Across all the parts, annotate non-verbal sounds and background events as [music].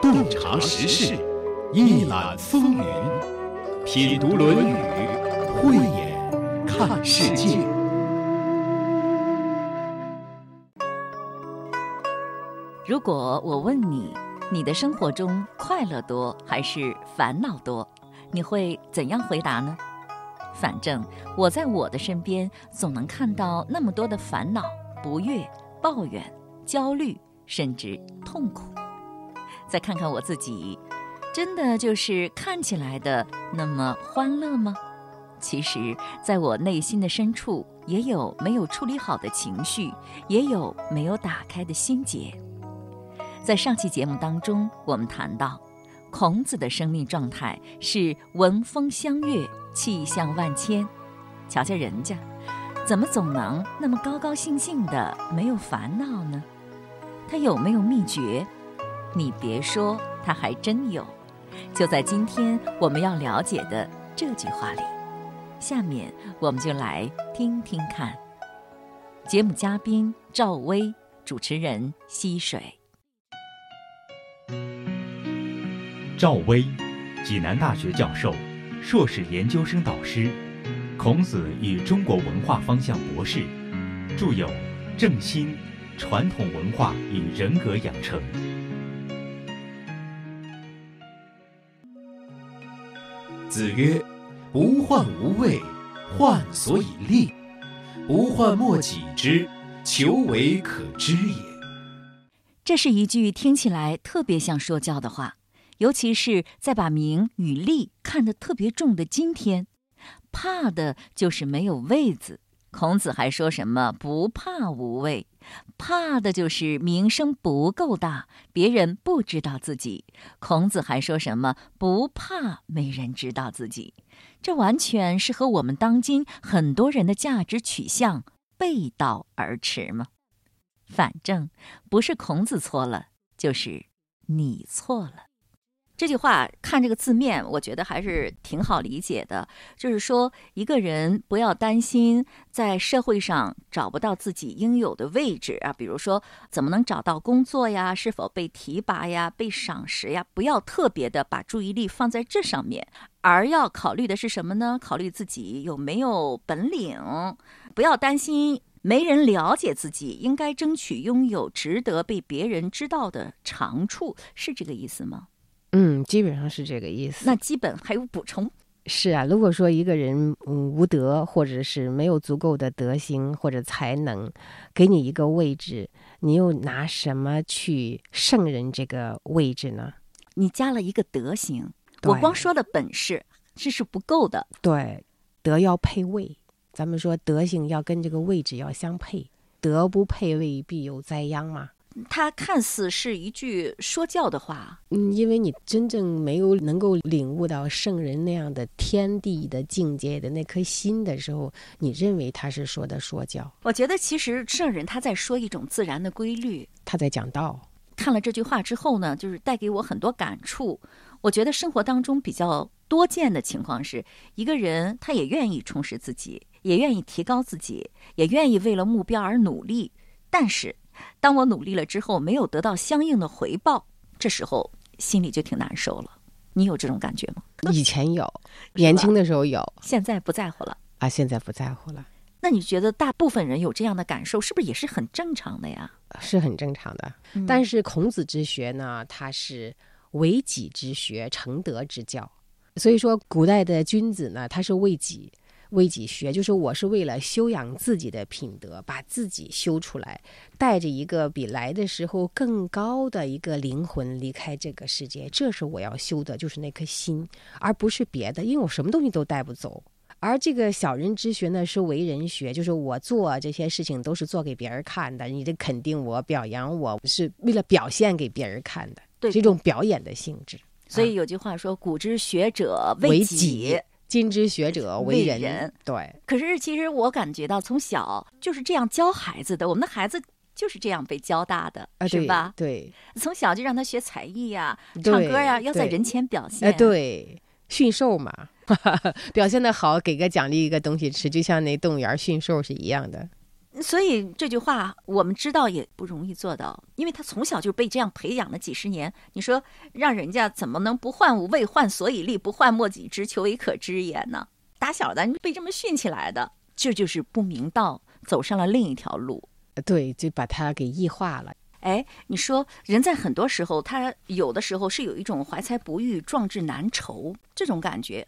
洞察时事，一览风云，品读《论语》，慧眼看世界。如果我问你，你的生活中快乐多还是烦恼多，你会怎样回答呢？反正我在我的身边总能看到那么多的烦恼、不悦、抱怨、焦虑，甚至痛苦。再看看我自己，真的就是看起来的那么欢乐吗？其实，在我内心的深处，也有没有处理好的情绪，也有没有打开的心结。在上期节目当中，我们谈到，孔子的生命状态是闻风相悦，气象万千。瞧瞧人家，怎么总能那么高高兴兴的，没有烦恼呢？他有没有秘诀？你别说，他还真有。就在今天我们要了解的这句话里，下面我们就来听听看。节目嘉宾赵薇，主持人溪水。赵薇，济南大学教授，硕士研究生导师，孔子与中国文化方向博士，著有《正心：传统文化与人格养成》。子曰：“不患无位，患所以立；不患莫己知，求为可知也。”这是一句听起来特别像说教的话，尤其是在把名与利看得特别重的今天，怕的就是没有位子。孔子还说什么“不怕无畏”，怕的就是名声不够大，别人不知道自己。孔子还说什么“不怕没人知道自己”，这完全是和我们当今很多人的价值取向背道而驰吗？反正不是孔子错了，就是你错了。这句话看这个字面，我觉得还是挺好理解的。就是说，一个人不要担心在社会上找不到自己应有的位置啊，比如说怎么能找到工作呀，是否被提拔呀，被赏识呀，不要特别的把注意力放在这上面，而要考虑的是什么呢？考虑自己有没有本领，不要担心没人了解自己，应该争取拥有值得被别人知道的长处，是这个意思吗？嗯，基本上是这个意思。那基本还有补充？是啊，如果说一个人嗯无德，或者是没有足够的德行或者才能，给你一个位置，你又拿什么去胜任这个位置呢？你加了一个德行，我光说的本事，这是不够的。对，德要配位，咱们说德行要跟这个位置要相配，德不配位，必有灾殃嘛。它看似是一句说教的话，嗯，因为你真正没有能够领悟到圣人那样的天地的境界的那颗心的时候，你认为他是说的说教？我觉得其实圣人他在说一种自然的规律，他在讲道。看了这句话之后呢，就是带给我很多感触。我觉得生活当中比较多见的情况是，一个人他也愿意充实自己，也愿意提高自己，也愿意为了目标而努力，但是。当我努力了之后，没有得到相应的回报，这时候心里就挺难受了。你有这种感觉吗？以前有，年轻的时候有，现在不在乎了啊！现在不在乎了。那你觉得大部分人有这样的感受，是不是也是很正常的呀？是很正常的。但是孔子之学呢，它是为己之学，成德之教。所以说，古代的君子呢，他是为己。为己学，就是我是为了修养自己的品德，把自己修出来，带着一个比来的时候更高的一个灵魂离开这个世界。这是我要修的，就是那颗心，而不是别的。因为我什么东西都带不走。而这个小人之学呢，是为人学，就是我做这些事情都是做给别人看的。你得肯定我、表扬我，是为了表现给别人看的，是一种表演的性质。所以有句话说：“古之学者为己。”今之学者为人，对。可是其实我感觉到从小就是这样教孩子的，我们的孩子就是这样被教大的，是吧？对，从小就让他学才艺呀，唱歌呀，要在人前表现。哎，对，驯兽嘛，[laughs] 表现的好，给个奖励，一个东西吃，就像那动物园驯兽是一样的。所以这句话我们知道也不容易做到，因为他从小就被这样培养了几十年。你说让人家怎么能不患无未，患所以立，不患莫己知，求为可知也呢？打小的被这么训起来的，这就是不明道，走上了另一条路。对，就把它给异化了。哎，你说人在很多时候，他有的时候是有一种怀才不遇、壮志难酬这种感觉。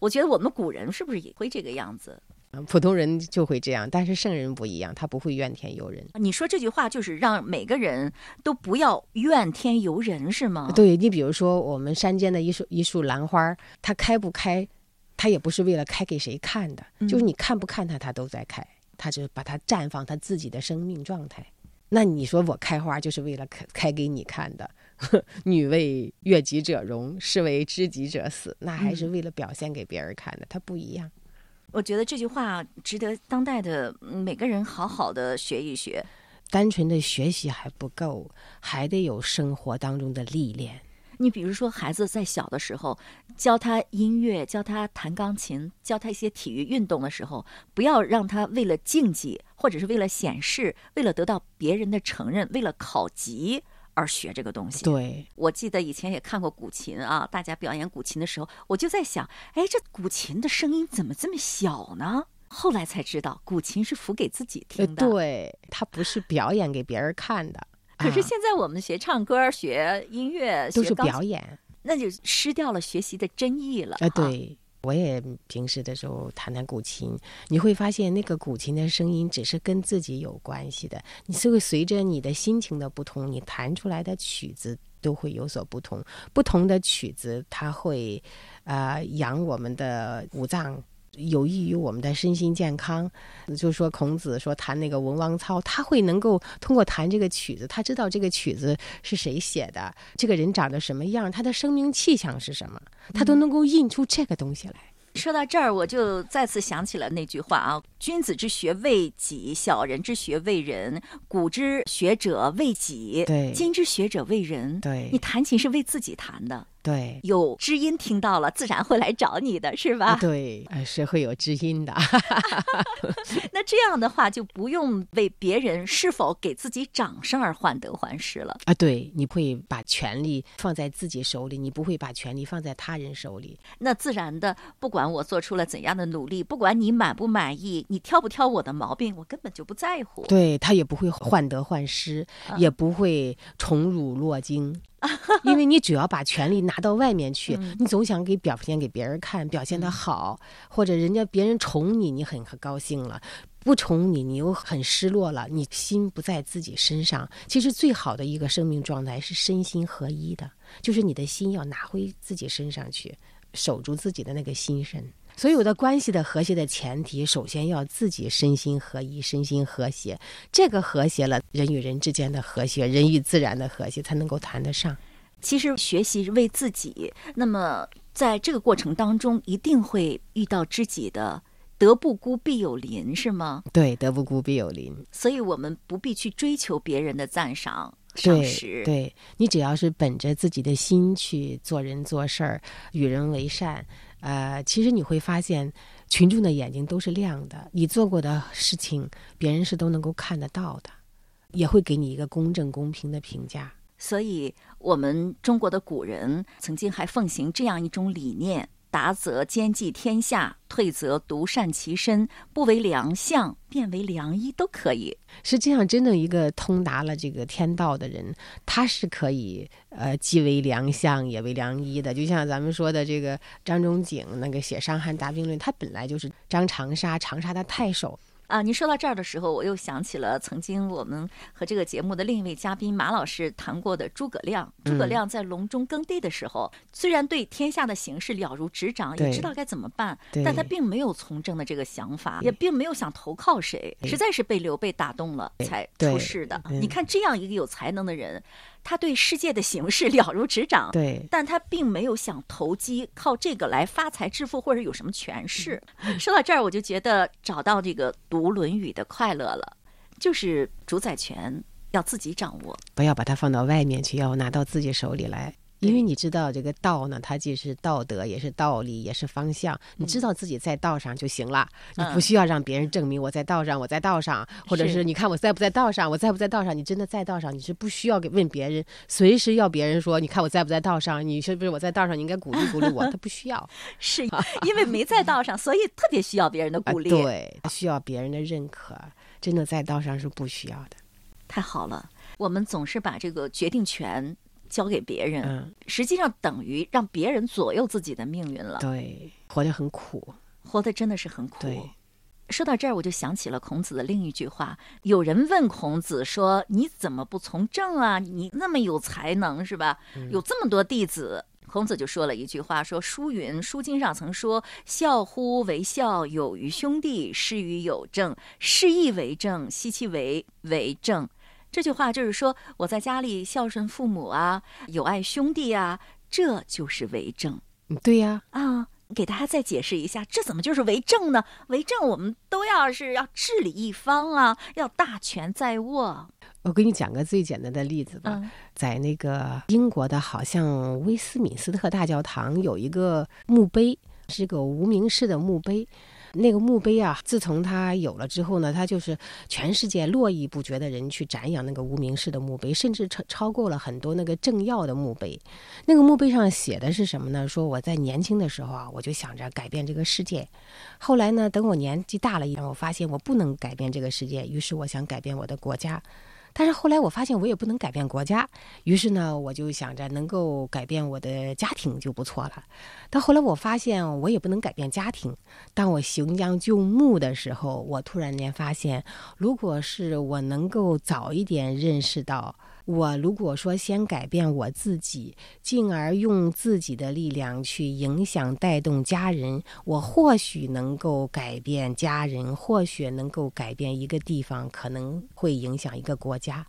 我觉得我们古人是不是也会这个样子？普通人就会这样，但是圣人不一样，他不会怨天尤人。你说这句话就是让每个人都不要怨天尤人，是吗？对你，比如说我们山间的一束一束兰花，它开不开，它也不是为了开给谁看的，就是你看不看它，它都在开，它就把它绽放它自己的生命状态。那你说我开花就是为了开开给你看的？[laughs] 女为悦己者容，是为知己者死，那还是为了表现给别人看的，它不一样。我觉得这句话值得当代的每个人好好的学一学。单纯的学习还不够，还得有生活当中的历练。你比如说，孩子在小的时候教他音乐，教他弹钢琴，教他一些体育运动的时候，不要让他为了竞技，或者是为了显示，为了得到别人的承认，为了考级。而学这个东西，对我记得以前也看过古琴啊，大家表演古琴的时候，我就在想，哎，这古琴的声音怎么这么小呢？后来才知道，古琴是抚给自己听的，对，它不是表演给别人看的。可是现在我们学唱歌、学音乐，都是表演，那就失掉了学习的真意了。啊，对。我也平时的时候弹弹古琴，你会发现那个古琴的声音只是跟自己有关系的，你是会随着你的心情的不同，你弹出来的曲子都会有所不同。不同的曲子，它会，啊，养我们的五脏。有益于我们的身心健康，就是说孔子说弹那个文王操，他会能够通过弹这个曲子，他知道这个曲子是谁写的，这个人长得什么样，他的生命气象是什么，他都能够印出这个东西来。说到这儿，我就再次想起了那句话啊：“君子之学为己，小人之学为人。古之学者为己，对；今之学者为人，对。你弹琴是为自己弹的。”对，有知音听到了，自然会来找你的，是吧？对，是会有知音的。[laughs] 那这样的话，就不用为别人是否给自己掌声而患得患失了啊！对，你会把权力放在自己手里，你不会把权力放在他人手里。那自然的，不管我做出了怎样的努力，不管你满不满意，你挑不挑我的毛病，我根本就不在乎。对他也不会患得患失，也不会宠辱若惊。[laughs] 因为你只要把权力拿到外面去，你总想给表现给别人看，表现的好，或者人家别人宠你，你很很高兴了；不宠你，你又很失落了。你心不在自己身上。其实最好的一个生命状态是身心合一的，就是你的心要拿回自己身上去，守住自己的那个心神。所有的关系的和谐的前提，首先要自己身心合一，身心和谐。这个和谐了，人与人之间的和谐，人与自然的和谐才能够谈得上。其实学习是为自己，那么在这个过程当中，一定会遇到知己的。德不孤，必有邻，是吗？对，德不孤，必有邻。所以我们不必去追求别人的赞赏、赏识。对你，只要是本着自己的心去做人做事儿，与人为善。呃，其实你会发现，群众的眼睛都是亮的。你做过的事情，别人是都能够看得到的，也会给你一个公正公平的评价。所以，我们中国的古人曾经还奉行这样一种理念。达则兼济天下，退则独善其身。不为良相，便为良医，都可以。实际上，真正一个通达了这个天道的人，他是可以呃，既为良相，也为良医的。就像咱们说的这个张仲景，那个写《伤寒杂病论》，他本来就是张长沙长沙的太守。啊，您说到这儿的时候，我又想起了曾经我们和这个节目的另一位嘉宾马老师谈过的诸葛亮。诸葛亮在隆中耕地的时候，虽然对天下的形势了如指掌，也知道该怎么办，但他并没有从政的这个想法，也并没有想投靠谁，实在是被刘备打动了才出世的。你看这样一个有才能的人。他对世界的形势 [laughs] 了如指掌，对，但他并没有想投机，靠这个来发财致富或者有什么权势。说到这儿，我就觉得找到这个读《论语》的快乐了，就是主宰权要自己掌握，不要把它放到外面去，要拿到自己手里来。因为你知道这个道呢，它既是道德，也是道理，也是方向。你知道自己在道上就行了，你不需要让别人证明我在道上，我在道上，或者是你看我在不在道上，我在不在道上？你真的在道上，你是不需要给问别人，随时要别人说，你看我在不在道上？你是不是我在道上？你应该鼓励鼓励我，他不需要，[laughs] 是 [laughs] 因为没在道上，所以特别需要别人的鼓励，对，需要别人的认可。真的在道上是不需要的，太好了。我们总是把这个决定权。交给别人，实际上等于让别人左右自己的命运了。对，活得很苦，活得真的是很苦。说到这儿，我就想起了孔子的另一句话。有人问孔子说：“你怎么不从政啊？你那么有才能，是吧？有这么多弟子。”孔子就说了一句话：“说书云，《书经》上曾说：‘孝乎为孝，有于兄弟，施于有政，是义为政，奚其为为政？’”这句话就是说，我在家里孝顺父母啊，有爱兄弟啊，这就是为政。对呀，啊，给大家再解释一下，这怎么就是为政呢？为政，我们都要是要治理一方啊，要大权在握。我给你讲个最简单的例子吧，在那个英国的，好像威斯敏斯特大教堂有一个墓碑，是个无名氏的墓碑。那个墓碑啊，自从它有了之后呢，它就是全世界络绎不绝的人去瞻仰那个无名氏的墓碑，甚至超超过了很多那个政要的墓碑。那个墓碑上写的是什么呢？说我在年轻的时候啊，我就想着改变这个世界。后来呢，等我年纪大了一点，我发现我不能改变这个世界，于是我想改变我的国家。但是后来我发现我也不能改变国家，于是呢，我就想着能够改变我的家庭就不错了。但后来我发现我也不能改变家庭。当我行将就木的时候，我突然间发现，如果是我能够早一点认识到。我如果说先改变我自己，进而用自己的力量去影响带动家人，我或许能够改变家人，或许能够改变一个地方，可能会影响一个国家。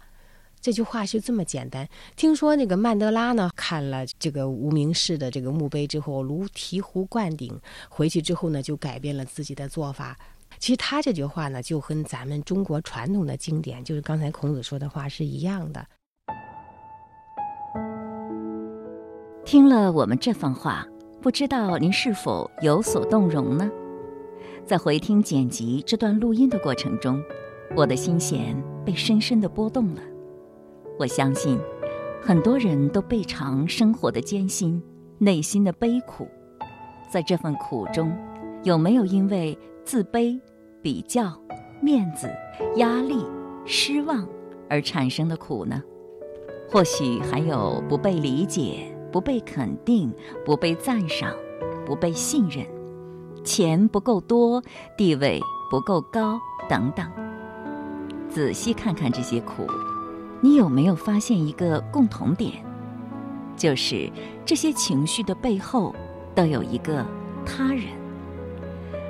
这句话是这么简单。听说那个曼德拉呢，看了这个无名氏的这个墓碑之后，如醍醐灌顶，回去之后呢，就改变了自己的做法。其实他这句话呢，就跟咱们中国传统的经典，就是刚才孔子说的话是一样的。听了我们这番话，不知道您是否有所动容呢？在回听剪辑这段录音的过程中，我的心弦被深深的拨动了。我相信，很多人都备尝生活的艰辛，内心的悲苦。在这份苦中，有没有因为自卑、比较、面子、压力、失望而产生的苦呢？或许还有不被理解。不被肯定，不被赞赏，不被信任，钱不够多，地位不够高，等等。仔细看看这些苦，你有没有发现一个共同点？就是这些情绪的背后都有一个他人，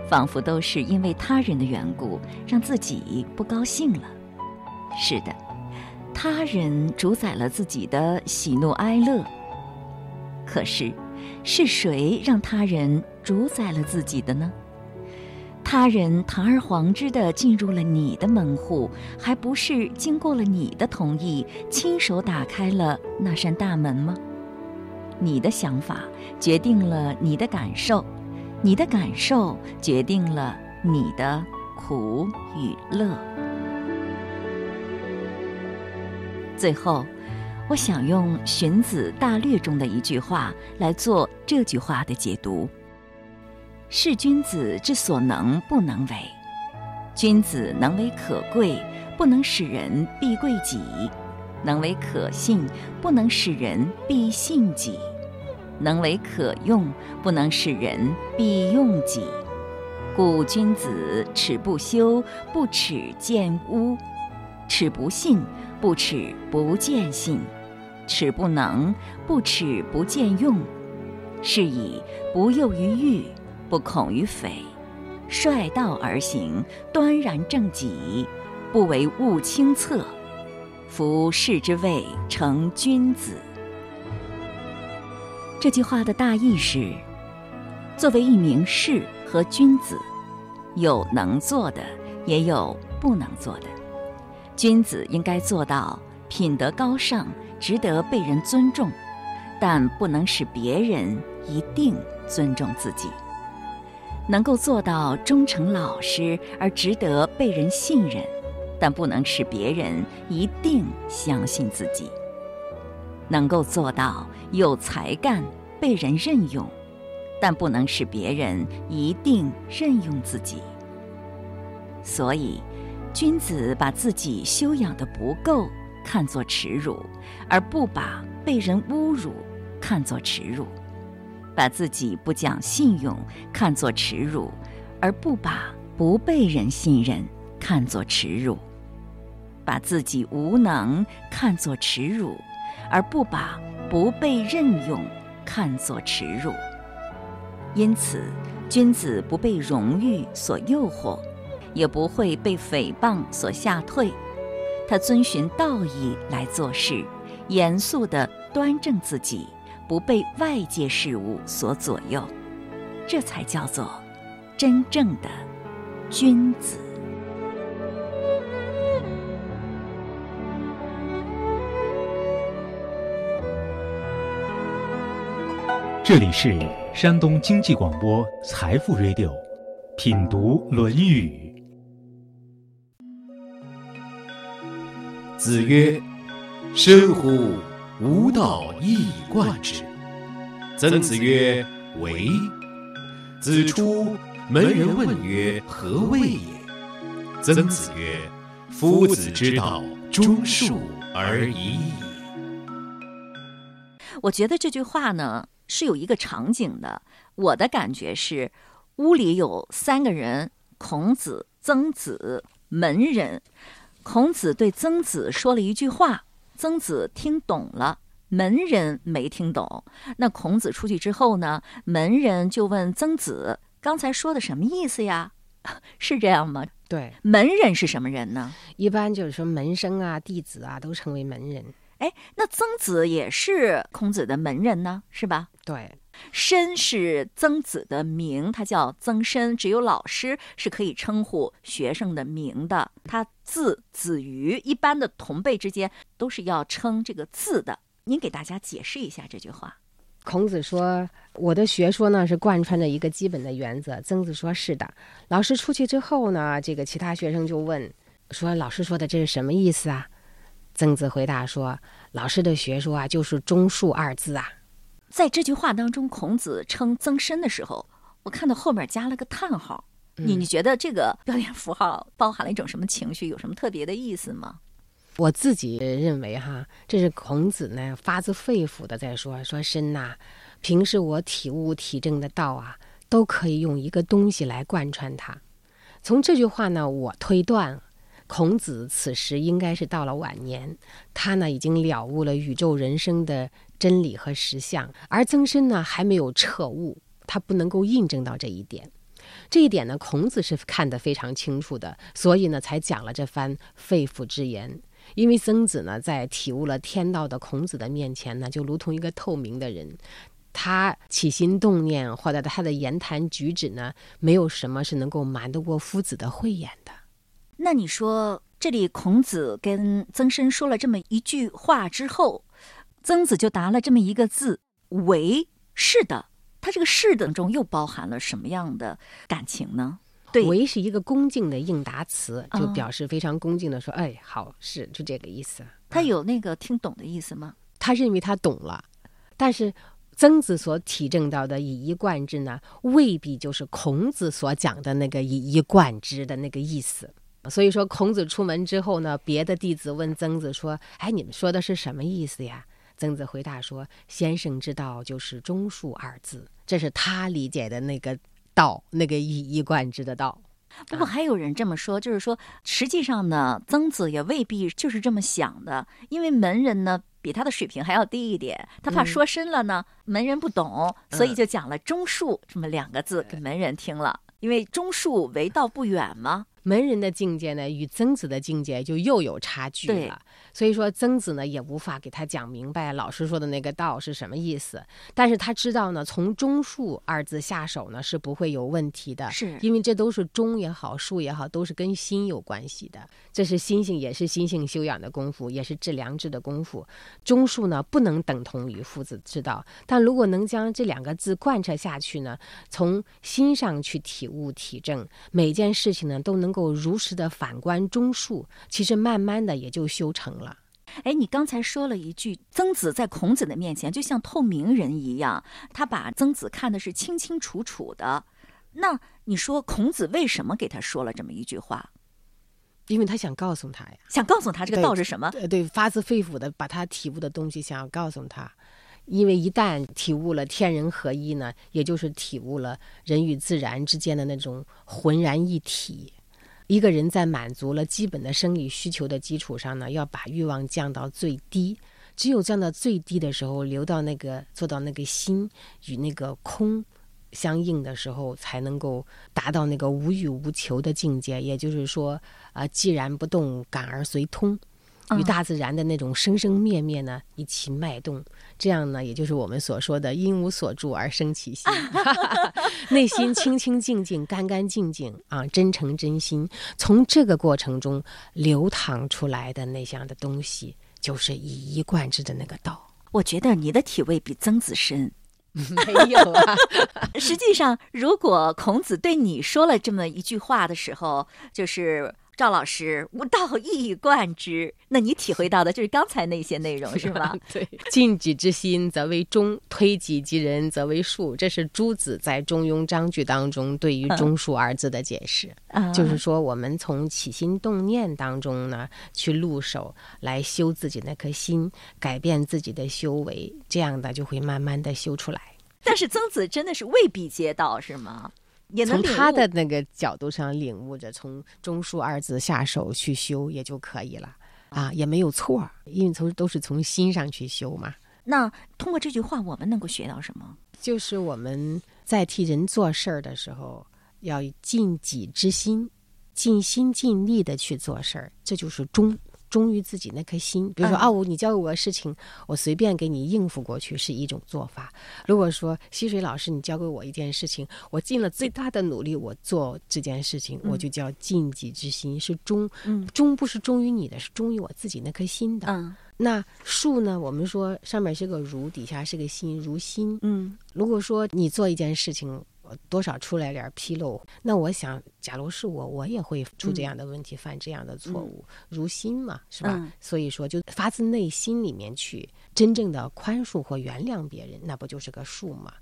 仿佛都是因为他人的缘故让自己不高兴了。是的，他人主宰了自己的喜怒哀乐。可是，是谁让他人主宰了自己的呢？他人堂而皇之的进入了你的门户，还不是经过了你的同意，亲手打开了那扇大门吗？你的想法决定了你的感受，你的感受决定了你的苦与乐。最后。我想用《荀子·大略》中的一句话来做这句话的解读：“是君子之所能不能为。君子能为可贵，不能使人必贵己；能为可信，不能使人必信己；能为可用，不能使人必用己。故君子耻不修，不耻见污；耻不信，不耻不见信。”耻不能，不耻不见用，是以不诱于欲，不恐于匪，率道而行，端然正己，不为物轻侧。夫士之谓成君子。这句话的大意是：作为一名士和君子，有能做的，也有不能做的。君子应该做到品德高尚。值得被人尊重，但不能使别人一定尊重自己。能够做到忠诚老实而值得被人信任，但不能使别人一定相信自己。能够做到有才干被人任用，但不能使别人一定任用自己。所以，君子把自己修养的不够看作耻辱，而不把被人侮辱看作耻辱；把自己不讲信用看作耻辱，而不把不被人信任看作耻辱；把自己无能看作耻辱，而不把不被任用看作耻辱。因此，君子不被荣誉所诱惑。也不会被诽谤所吓退，他遵循道义来做事，严肃地端正自己，不被外界事物所左右，这才叫做真正的君子。这里是山东经济广播财富 Radio，品读《论语》。子曰：“深乎吾道一以贯之。”曾子曰：“为。”子出门人问曰：“何谓也？”曾子曰：“夫子之道，忠恕而已矣。”我觉得这句话呢是有一个场景的。我的感觉是，屋里有三个人：孔子、曾子、门人。孔子对曾子说了一句话，曾子听懂了，门人没听懂。那孔子出去之后呢？门人就问曾子：“刚才说的什么意思呀？” [laughs] 是这样吗？对，门人是什么人呢？一般就是说门生啊、弟子啊，都称为门人。哎，那曾子也是孔子的门人呢，是吧？对。申是曾子的名，他叫曾申。只有老师是可以称呼学生的名的。他字子瑜，一般的同辈之间都是要称这个字的。您给大家解释一下这句话。孔子说：“我的学说呢是贯穿着一个基本的原则。”曾子说：“是的。”老师出去之后呢，这个其他学生就问说：“老师说的这是什么意思啊？”曾子回答说：“老师的学说啊，就是忠恕二字啊。”在这句话当中，孔子称曾参的时候，我看到后面加了个叹号。你你觉得这个标点符号包含了一种什么情绪？有什么特别的意思吗？我自己认为哈，这是孔子呢发自肺腑的在说：说参呐，平时我体悟体证的道啊，都可以用一个东西来贯穿它。从这句话呢，我推断，孔子此时应该是到了晚年，他呢已经了悟了宇宙人生的。真理和实相，而曾参呢还没有彻悟，他不能够印证到这一点。这一点呢，孔子是看得非常清楚的，所以呢才讲了这番肺腑之言。因为曾子呢在体悟了天道的孔子的面前呢，就如同一个透明的人，他起心动念或者他的言谈举止呢，没有什么是能够瞒得过夫子的慧眼的。那你说，这里孔子跟曾参说了这么一句话之后？曾子就答了这么一个字“为”，是的，他这个“是”等中又包含了什么样的感情呢？对，“为”是一个恭敬的应答词，就表示非常恭敬的说：“哎，好，是就这个意思。”他有那个听懂的意思吗？他认为他懂了，但是曾子所体证到的以一贯之呢，未必就是孔子所讲的那个以一贯之的那个意思。所以说，孔子出门之后呢，别的弟子问曾子说：“哎，你们说的是什么意思呀？”曾子回答说：“先生之道就是忠恕二字，这是他理解的那个道，那个一以贯之的道。不过还有人这么说，就是说，实际上呢，曾子也未必就是这么想的，因为门人呢比他的水平还要低一点，他怕说深了呢，门人不懂，所以就讲了忠恕这么两个字给门人听了。因为忠恕为道不远嘛，门人的境界呢与曾子的境界就又有差距了。所以说曾子呢也无法给他讲明白老师说的那个道是什么意思。但是他知道呢，从中术二字下手呢是不会有问题的，是因为这都是中也好，术也好，都是跟心有关系的。这是心性，也是心性修养的功夫，也是治良知的功夫。中术呢不能等同于夫子之道，但如果能将这两个字贯彻下去呢，从心上去体悟体证每件事情呢，都能够如实的反观中术，其实慢慢的也就修成了。哎，你刚才说了一句，曾子在孔子的面前就像透明人一样，他把曾子看的是清清楚楚的。那你说孔子为什么给他说了这么一句话？因为他想告诉他呀，想告诉他这个道是什么？呃，对，发自肺腑的把他体悟的东西想要告诉他。因为一旦体悟了天人合一呢，也就是体悟了人与自然之间的那种浑然一体。一个人在满足了基本的生理需求的基础上呢，要把欲望降到最低。只有降到最低的时候，留到那个做到那个心与那个空相应的时候，才能够达到那个无欲无求的境界。也就是说，啊，既然不动，感而随通。与大自然的那种生生灭灭呢一起脉动，这样呢，也就是我们所说的“因无所住而生其心”，[laughs] [laughs] 内心清清净净、干干净净啊，真诚真心。从这个过程中流淌出来的那样的东西，就是以一贯之的那个道。我觉得你的体味比曾子深。没有啊，[laughs] 实际上，如果孔子对你说了这么一句话的时候，就是。赵老师，无道一以贯之。那你体会到的就是刚才那些内容，是吧？[laughs] 对，尽己之心则为中，推己及人则为术。这是朱子在《中庸章句》当中对于“中术”二字的解释。[laughs] 就是说，我们从起心动念当中呢，去入手来修自己那颗心，改变自己的修为，这样的就会慢慢的修出来。但是曾子真的是未必接到，是吗？从他的那个角度上领悟着，从中枢二字下手去修也就可以了啊，也没有错，因为从都是从心上去修嘛。那通过这句话，我们能够学到什么？就是我们在替人做事儿的时候，要尽己之心，尽心尽力的去做事儿，这就是忠。忠于自己那颗心，比如说啊，我你交给我个事情，我随便给你应付过去是一种做法。如果说溪水老师，你交给我一件事情，我尽了最大的努力，我做这件事情，我就叫尽己之心，是忠。忠不是忠于你的，是忠于我自己那颗心的。嗯，那树呢？我们说上面是个如，底下是个心，如心。嗯，如果说你做一件事情。多少出来点纰漏？那我想，假如是我，我也会出这样的问题，犯这样的错误。如心嘛，是吧？所以说，就发自内心里面去真正的宽恕或原谅别人，那不就是个术吗？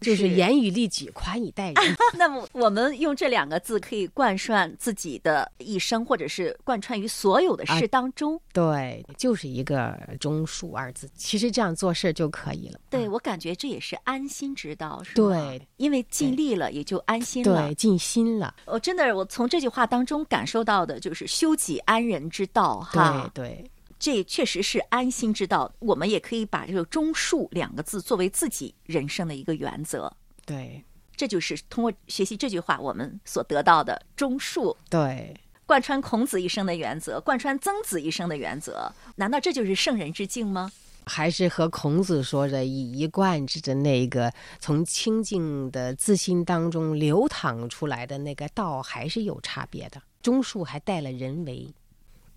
就是严以律己，宽以待人。[laughs] 那么，我们用这两个字可以贯穿自己的一生，或者是贯穿于所有的事当中。对，就是一个“忠恕”二字，其实这样做事就可以了。对我感觉这也是安心之道，是吧？对，因为尽力了，也就安心了。对，尽心了。我真的，我从这句话当中感受到的就是修己安人之道。哈，对对。这确实是安心之道，我们也可以把这个“忠恕”两个字作为自己人生的一个原则。对，这就是通过学习这句话，我们所得到的忠恕。对，贯穿孔子一生的原则，贯穿曾子一生的原则，难道这就是圣人之境吗？还是和孔子说的以一贯之的那个从清净的自心当中流淌出来的那个道，还是有差别的。忠恕还带了人为。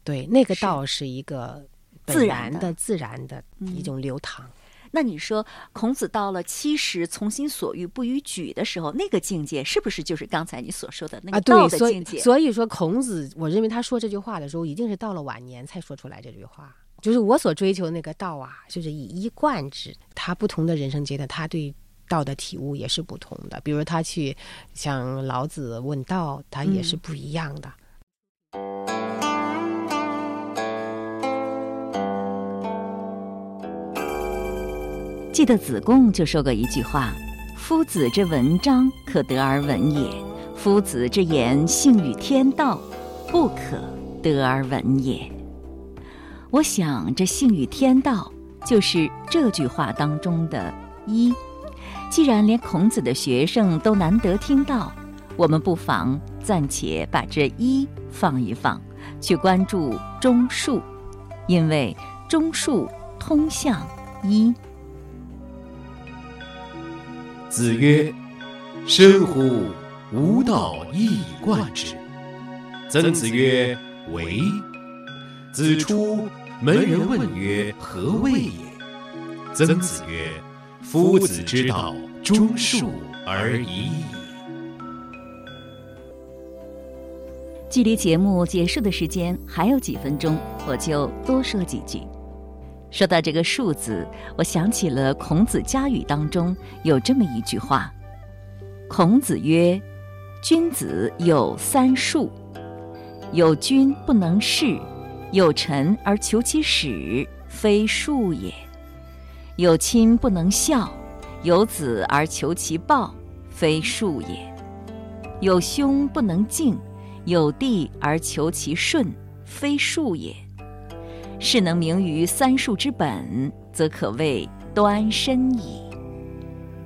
对，那个道是一个自然的、自然的一种流淌。那你说，孔子到了七十从心所欲不逾矩的时候，那个境界是不是就是刚才你所说的那个道的境界？所以说，孔子，我认为他说这句话的时候，一定是到了晚年才说出来这句话。就是我所追求的那个道啊，就是以一贯之。他不同的人生阶段，他对道的体悟也是不同的。比如他去向老子问道，他也是不一样的。记得子贡就说过一句话：“夫子之文章，可得而闻也；夫子之言，性与天道，不可得而闻也。”我想，这性与天道就是这句话当中的一。既然连孔子的学生都难得听到，我们不妨暂且把这一放一放，去关注中术。因为中树通向一。子曰：“生乎吾道一以贯之。”曾子曰：“为。”子出门人问曰：“何谓也？”曾子曰：“夫子之道，忠恕而已矣。”距离节目结束的时间还有几分钟，我就多说几句。说到这个“恕”字，我想起了孔子家语当中有这么一句话：“孔子曰，君子有三恕，有君不能事。”有臣而求其始，非恕也；有亲不能孝，有子而求其报，非恕也；有兄不能敬，有弟而求其顺，非恕也。是能明于三恕之本，则可谓端身矣。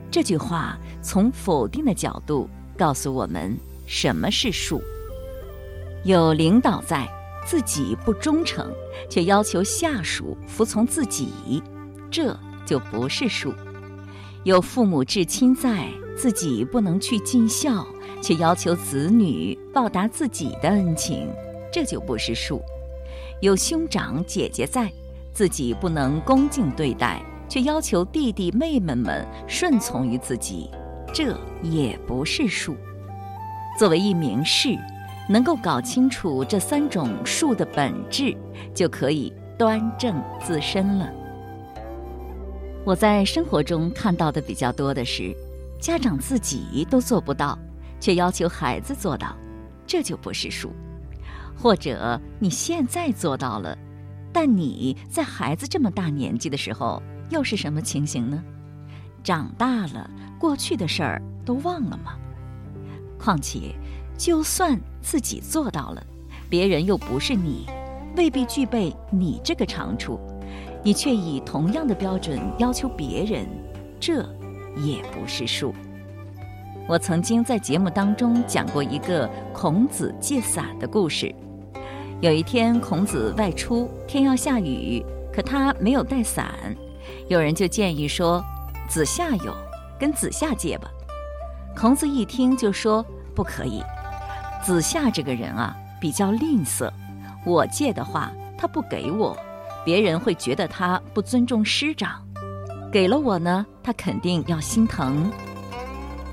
这句话从否定的角度告诉我们什么是恕。有领导在。自己不忠诚，却要求下属服从自己，这就不是恕；有父母至亲在，自己不能去尽孝，却要求子女报答自己的恩情，这就不是恕；有兄长姐姐在，自己不能恭敬对待，却要求弟弟妹妹们顺从于自己，这也不是恕。作为一名士。能够搞清楚这三种术的本质，就可以端正自身了。我在生活中看到的比较多的是，家长自己都做不到，却要求孩子做到，这就不是术；或者你现在做到了，但你在孩子这么大年纪的时候，又是什么情形呢？长大了，过去的事儿都忘了吗？况且。就算自己做到了，别人又不是你，未必具备你这个长处，你却以同样的标准要求别人，这也不是数。我曾经在节目当中讲过一个孔子借伞的故事。有一天，孔子外出，天要下雨，可他没有带伞，有人就建议说：“子夏有，跟子夏借吧。”孔子一听就说：“不可以。”子夏这个人啊，比较吝啬。我借的话，他不给我，别人会觉得他不尊重师长；给了我呢，他肯定要心疼。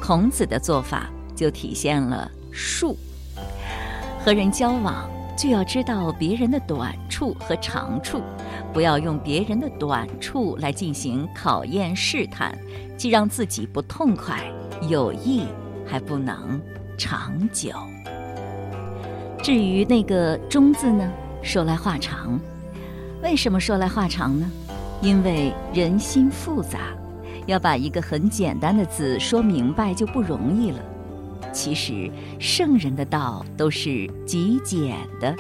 孔子的做法就体现了术。和人交往就要知道别人的短处和长处，不要用别人的短处来进行考验试探，既让自己不痛快，友谊还不能长久。至于那个“忠”字呢，说来话长。为什么说来话长呢？因为人心复杂，要把一个很简单的字说明白就不容易了。其实圣人的道都是极简的，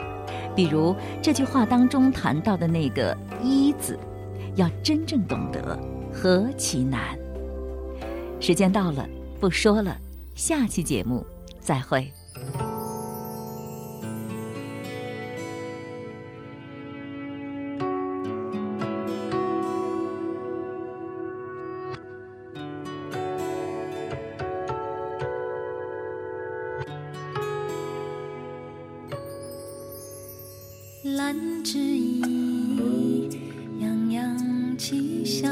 比如这句话当中谈到的那个“一”字，要真正懂得，何其难！时间到了，不说了，下期节目再会。兰之意，洋洋其香，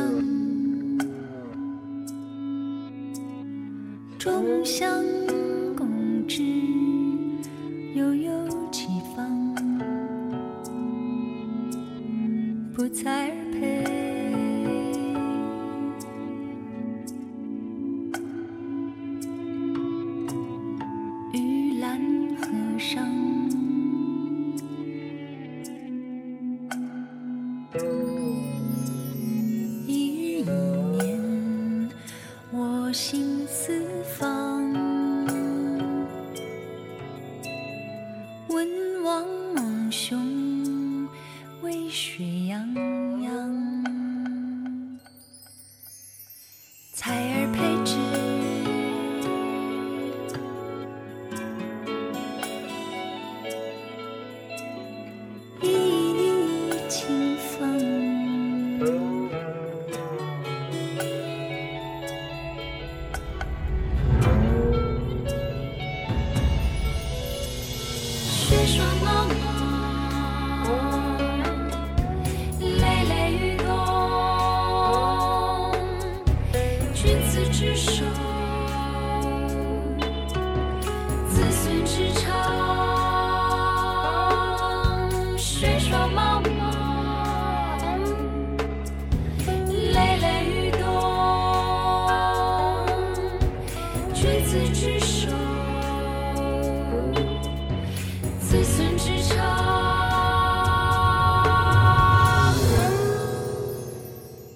中香